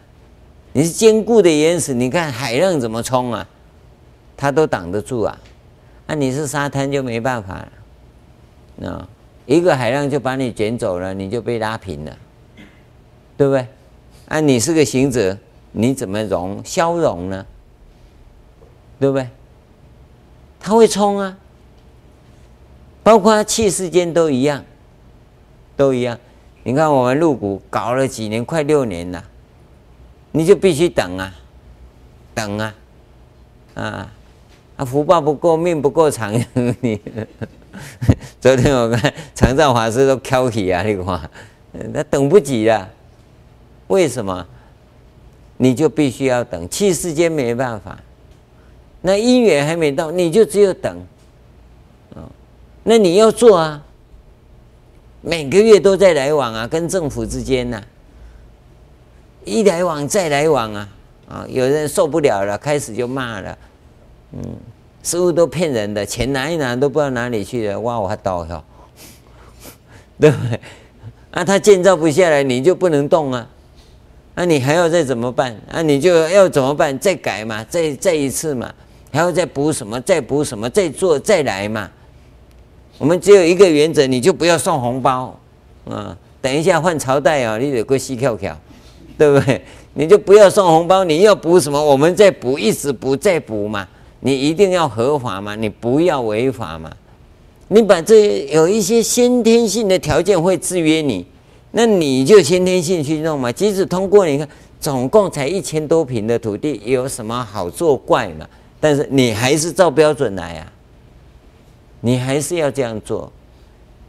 你是坚固的岩石。你看海浪怎么冲啊，它都挡得住啊。那你是沙滩就没办法了。那一个海浪就把你卷走了，你就被拉平了，对不对？啊，你是个行者，你怎么融消融呢？对不对？他会冲啊，包括他气世间都一样，都一样。你看我们入股搞了几年，快六年了，你就必须等啊，等啊，啊啊，福报不够，命不够长，你。[LAUGHS] [LAUGHS] 昨天我看常照法师都挑起啊，[LAUGHS] 那个话，他等不及了。为什么？你就必须要等，器世间没办法。那因缘还没到，你就只有等。那你要做啊，每个月都在来往啊，跟政府之间呐、啊，一来往再来往啊，啊，有人受不了了，开始就骂了，嗯，师傅都骗人的，钱拿一拿都不知道哪里去了，哇，我还倒掉，[LAUGHS] 对不对？啊，他建造不下来，你就不能动啊。那、啊、你还要再怎么办？那、啊、你就要怎么办？再改嘛，再再一次嘛，还要再补什么？再补什么？再做再来嘛。我们只有一个原则，你就不要送红包啊！等一下换朝代啊，你得过西跳跳，对不对？你就不要送红包，你要补什么？我们再补，一直补，再补嘛。你一定要合法嘛，你不要违法嘛。你把这有一些先天性的条件会制约你。那你就先天性去弄嘛，即使通过，你看总共才一千多平的土地，有什么好作怪嘛？但是你还是照标准来啊，你还是要这样做。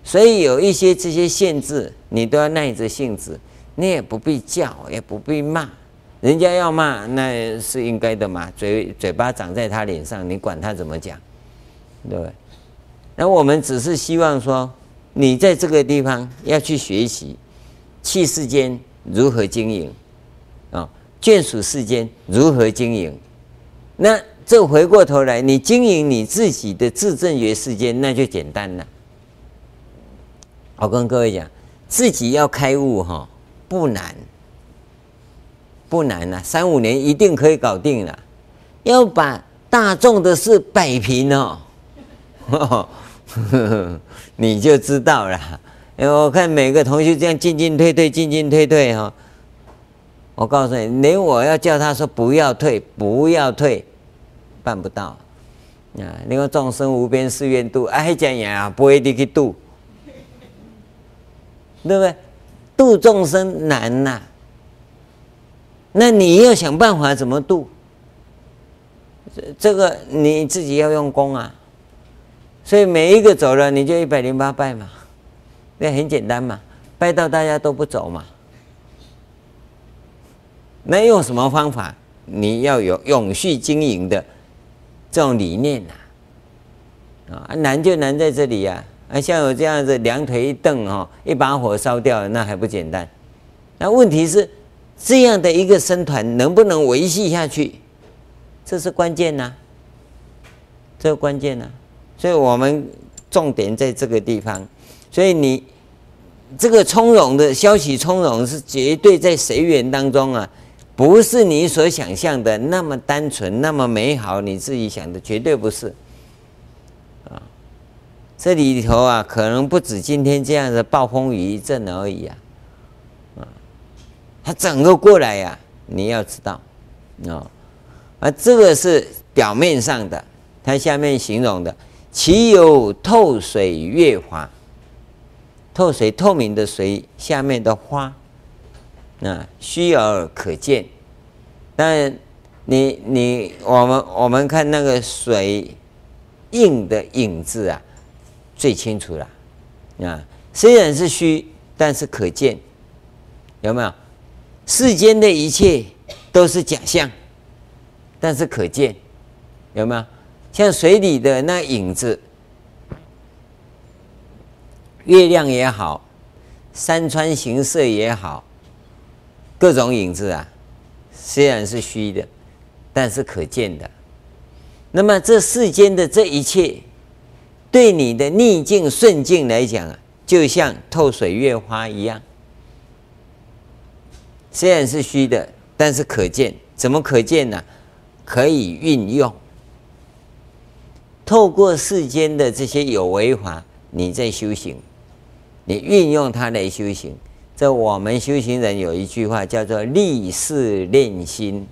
所以有一些这些限制，你都要耐着性子，你也不必叫，也不必骂，人家要骂那是应该的嘛，嘴嘴巴长在他脸上，你管他怎么讲，对不对？那我们只是希望说，你在这个地方要去学习。器世间如何经营啊？眷属世间如何经营？那这回过头来，你经营你自己的自证觉世间，那就简单了。我跟各位讲，自己要开悟哈，不难，不难呐，三五年一定可以搞定了。要把大众的事摆平哦，[LAUGHS] 你就知道了。因为我看每个同学这样进进退退，进进退退哈。我告诉你，连我要叫他说不要退，不要退，办不到。啊，你说众生无边誓愿度，哎，这样啊，不会你去度，对不对？度众生难呐、啊，那你要想办法怎么度？这这个你自己要用功啊。所以每一个走了，你就一百零八拜嘛，那很简单嘛，拜到大家都不走嘛。那用什么方法？你要有永续经营的这种理念呐，啊，难就难在这里呀！啊，像我这样子两腿一蹬哈，一把火烧掉了，那还不简单？那问题是这样的一个僧团能不能维系下去？这是关键呐，这个关键呐，所以我们重点在这个地方，所以你这个从容的消息从容是绝对在随缘当中啊。不是你所想象的那么单纯，那么美好。你自己想的绝对不是啊！这里头啊，可能不止今天这样的暴风雨一阵而已！啊，它整个过来呀，你要知道啊，啊，这个是表面上的，它下面形容的，其有透水月华，透水透明的水下面的花。那虚而可见，但你你我们我们看那个水印的影子啊，最清楚了。啊，虽然是虚，但是可见，有没有？世间的一切都是假象，但是可见，有没有？像水里的那影子，月亮也好，山川形色也好。各种影子啊，虽然是虚的，但是可见的。那么这世间的这一切，对你的逆境顺境来讲啊，就像透水月花一样。虽然是虚的，但是可见。怎么可见呢？可以运用。透过世间的这些有为法，你在修行，你运用它来修行。这我们修行人有一句话叫做“历事练心”，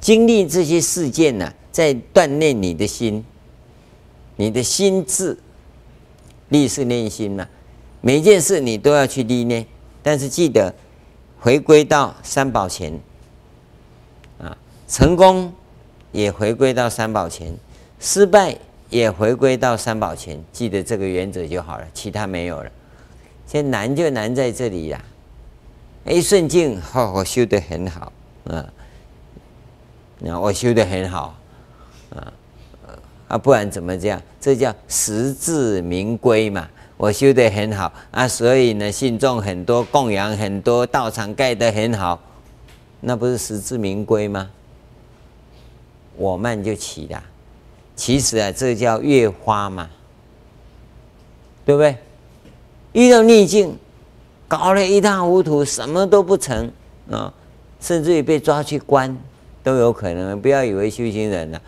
经历这些事件呢、在锻炼你的心，你的心智。历事练心嘛，每件事你都要去历练，但是记得回归到三宝前啊，成功也回归到三宝前，失败也回归到三宝前，记得这个原则就好了，其他没有了。现在难就难在这里呀！一顺境，哦，我修得很好，啊，那我修得很好，啊，啊，不然怎么这样？这叫实至名归嘛！我修得很好啊，所以呢，信众很多，供养很多，道场盖得很好，那不是实至名归吗？我慢就起了，其实啊，这叫月花嘛，对不对？遇到逆境，搞了一塌糊涂，什么都不成啊，甚至于被抓去关都有可能。不要以为修行人了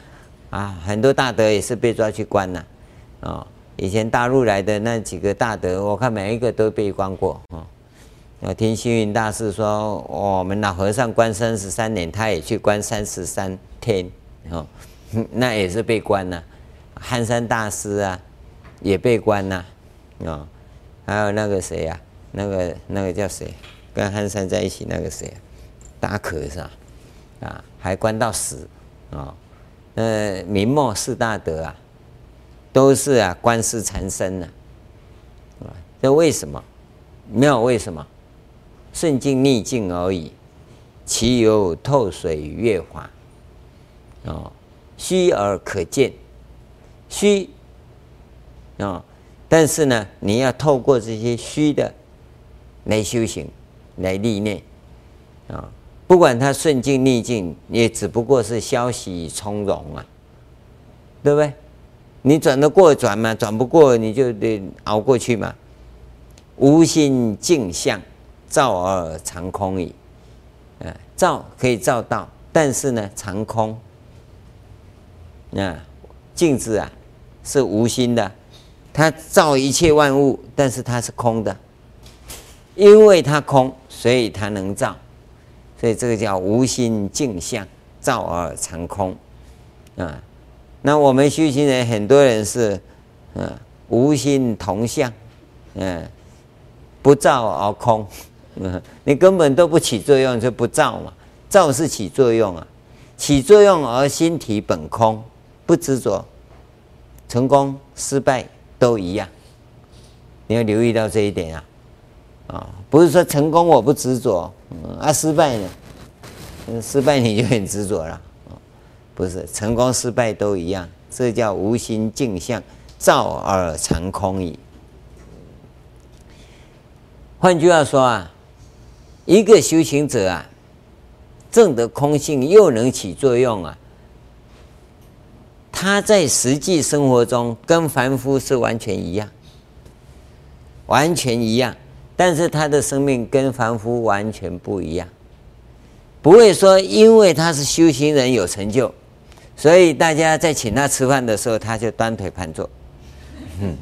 啊，很多大德也是被抓去关了啊。以前大陆来的那几个大德，我看每一个都被关过啊。我听星云大师说，我们老和尚关三十三年，他也去关三十三天哦，[LAUGHS] 那也是被关了。汉山大师啊，也被关了啊。还有那个谁、啊？那个那个叫谁？跟汉山在一起那个谁、啊？达可是吧？啊，还关到死啊！呃，明末四大德啊，都是啊，官司缠身呢。啊，这为什么？没有为什么？顺境逆境而已。其有透水月华？啊，虚而可见，虚啊。但是呢，你要透过这些虚的来修行，来历练啊。不管它顺境逆境，也只不过是消息从容啊，对不对？你转得过转嘛，转不过你就得熬过去嘛。无心镜像，照而常空矣。啊，照可以照到，但是呢，常空。啊，镜子啊，是无心的，它照一切万物，但是它是空的，因为它空，所以它能照，所以这个叫无心镜像，照而常空。啊，那我们修行人很多人是，嗯，无心同相，嗯，不造而空，嗯，你根本都不起作用就不造嘛，造是起作用啊，起作用而心体本空。不执着，成功失败都一样，你要留意到这一点啊！啊，不是说成功我不执着，啊，失败呢？失败你就很执着了，不是成功失败都一样，这叫无心镜像，照而常空矣。换句话说啊，一个修行者啊，证得空性又能起作用啊。他在实际生活中跟凡夫是完全一样，完全一样，但是他的生命跟凡夫完全不一样。不会说因为他是修行人有成就，所以大家在请他吃饭的时候，他就端腿盘坐，嗯，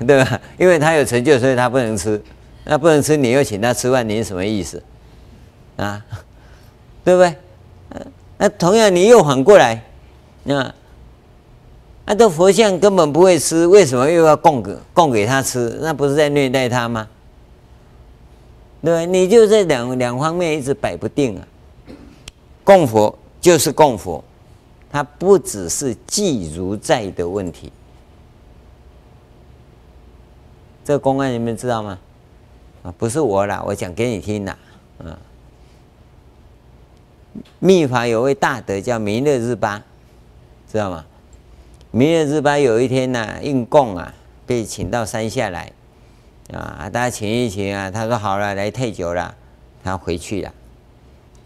[LAUGHS] 对吧？因为他有成就，所以他不能吃。那不能吃，你又请他吃饭，你是什么意思？啊，[LAUGHS] 对不对？那同样你又反过来。那，那这佛像根本不会吃，为什么又要供给供给他吃？那不是在虐待他吗？对，你就这两两方面一直摆不定啊。供佛就是供佛，它不只是记如在的问题。这个公案你们知道吗？啊，不是我啦，我讲给你听啦。嗯，密法有位大德叫弥勒日巴。知道吗？弥勒日巴有一天呢、啊，应供啊，被请到山下来，啊，大家请一请啊。他说好了，来太久了，他回去了，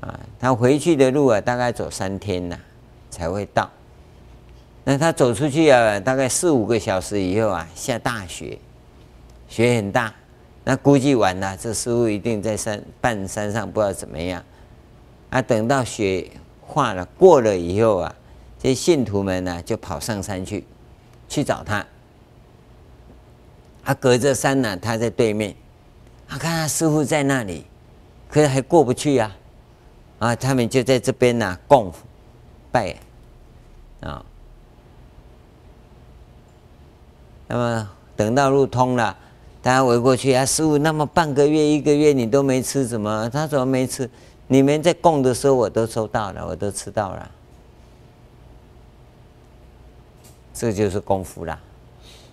啊，他回去的路啊，大概走三天呐、才会到。那他走出去啊，大概四五个小时以后啊，下大雪，雪很大。那估计完了，这师傅一定在山半山上，不知道怎么样。啊，等到雪化了过了以后啊。这信徒们呢，就跑上山去，去找他。他隔着山呢，他在对面。他看他师傅在那里，可是还过不去呀。啊，他们就在这边呢供拜啊。那么等到路通了，大家围过去啊，师父，那么半个月、一个月你都没吃什么？他怎么没吃。你们在供的时候，我都收到了，我都吃到了。这就是功夫啦，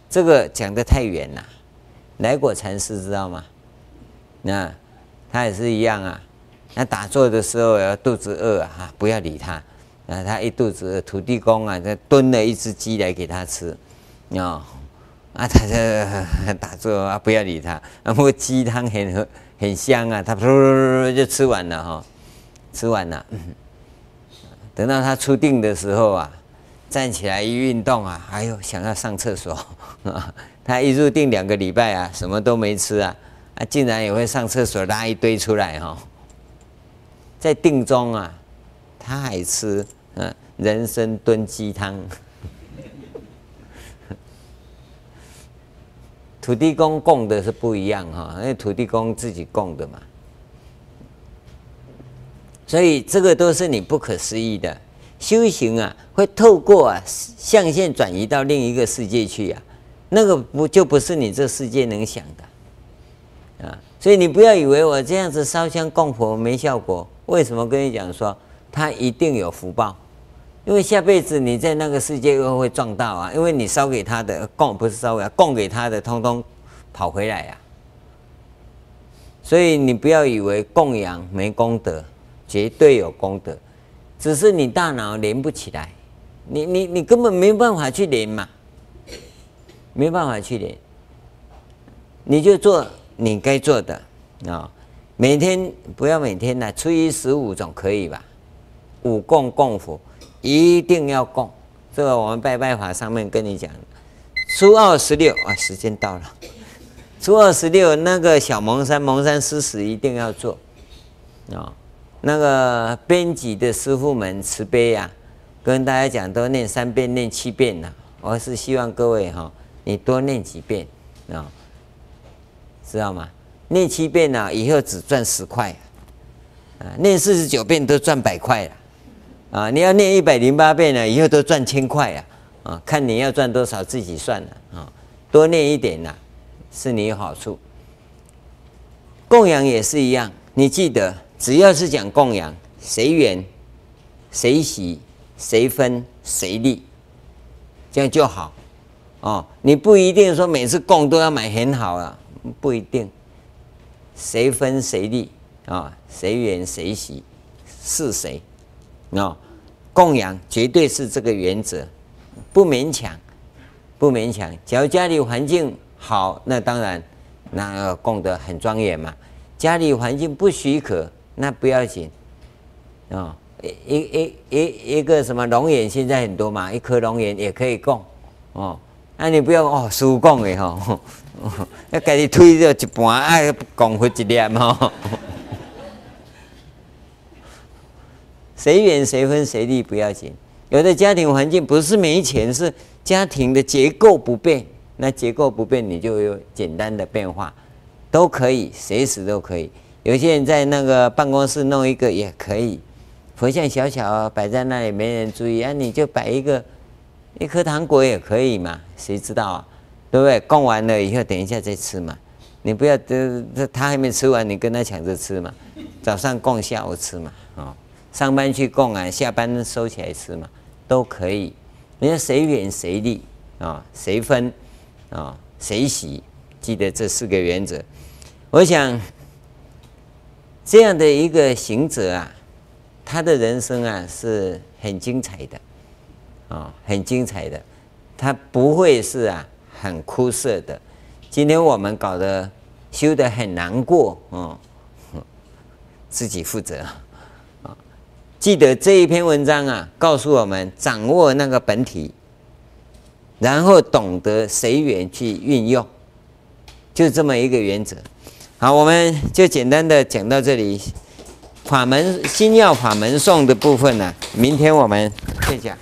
这个讲的太远了。来果禅师知道吗？那他也是一样啊。那打坐的时候要肚子饿啊，不要理他。啊，他一肚子，土地公啊，他炖了一只鸡来给他吃。啊，啊，他就打坐啊，不要理他。然后鸡汤很很香啊，他噗就吃完了哈，吃完了。等到他出定的时候啊。站起来一运动啊，哎呦，想要上厕所！[LAUGHS] 他一入定两个礼拜啊，什么都没吃啊，啊，竟然也会上厕所拉一堆出来哈。在定中啊，他还吃嗯人参炖鸡汤。[LAUGHS] 土地公供的是不一样哈，因为土地公自己供的嘛，所以这个都是你不可思议的。修行啊，会透过啊象限转移到另一个世界去啊，那个不就不是你这世界能想的啊？所以你不要以为我这样子烧香供佛没效果。为什么跟你讲说他一定有福报？因为下辈子你在那个世界又会撞到啊，因为你烧给他的供不是烧给他，供给他的，通通跑回来呀、啊。所以你不要以为供养没功德，绝对有功德。只是你大脑连不起来，你你你根本没办法去连嘛，没办法去连，你就做你该做的啊，每天不要每天呐，初一十五总可以吧？五供供佛一定要供，这个我们拜拜法上面跟你讲。初二十六啊，时间到了。初二十六那个小蒙山蒙山施食一定要做啊。那个编辑的师傅们慈悲呀、啊，跟大家讲都念三遍，念七遍呐。我是希望各位哈，你多念几遍啊，知道吗？念七遍呢，以后只赚十块，啊，念四十九遍都赚百块了，啊，你要念一百零八遍呢，以后都赚千块啊，啊，看你要赚多少自己算了啊，多念一点呐，是你有好处。供养也是一样，你记得，只要是讲供养，谁缘，谁喜，谁分，谁利，这样就好，哦，你不一定说每次供都要买很好啊，不一定。谁分谁利啊？谁缘谁喜是谁啊？供养绝对是这个原则，不勉强，不勉强。只要家里环境好，那当然那供得很庄严嘛。家里环境不许可，那不要紧啊。一一一一一个什么龙眼，现在很多嘛，一颗龙眼也可以供哦。那你不要哦，输供的吼。要给你推掉一半，爱供回一点哈。谁远谁分谁利不要紧，有的家庭环境不是没钱，是家庭的结构不变。那结构不变，你就有简单的变化，都可以，随时都可以。有些人在那个办公室弄一个也可以，佛像小小摆在那里没人注意啊，你就摆一个一颗糖果也可以嘛，谁知道啊？对不对？供完了以后，等一下再吃嘛。你不要这这他还没吃完，你跟他抢着吃嘛。早上供，下午吃嘛。上班去供啊，下班收起来吃嘛，都可以。你看谁缘谁利啊？谁分啊？谁喜？记得这四个原则。我想这样的一个行者啊，他的人生啊是很精彩的啊，很精彩的。他不会是啊。很枯涩的，今天我们搞得修得很难过，嗯，自己负责。记得这一篇文章啊，告诉我们掌握那个本体，然后懂得随缘去运用，就这么一个原则。好，我们就简单的讲到这里。法门心要法门颂的部分呢，明天我们再讲。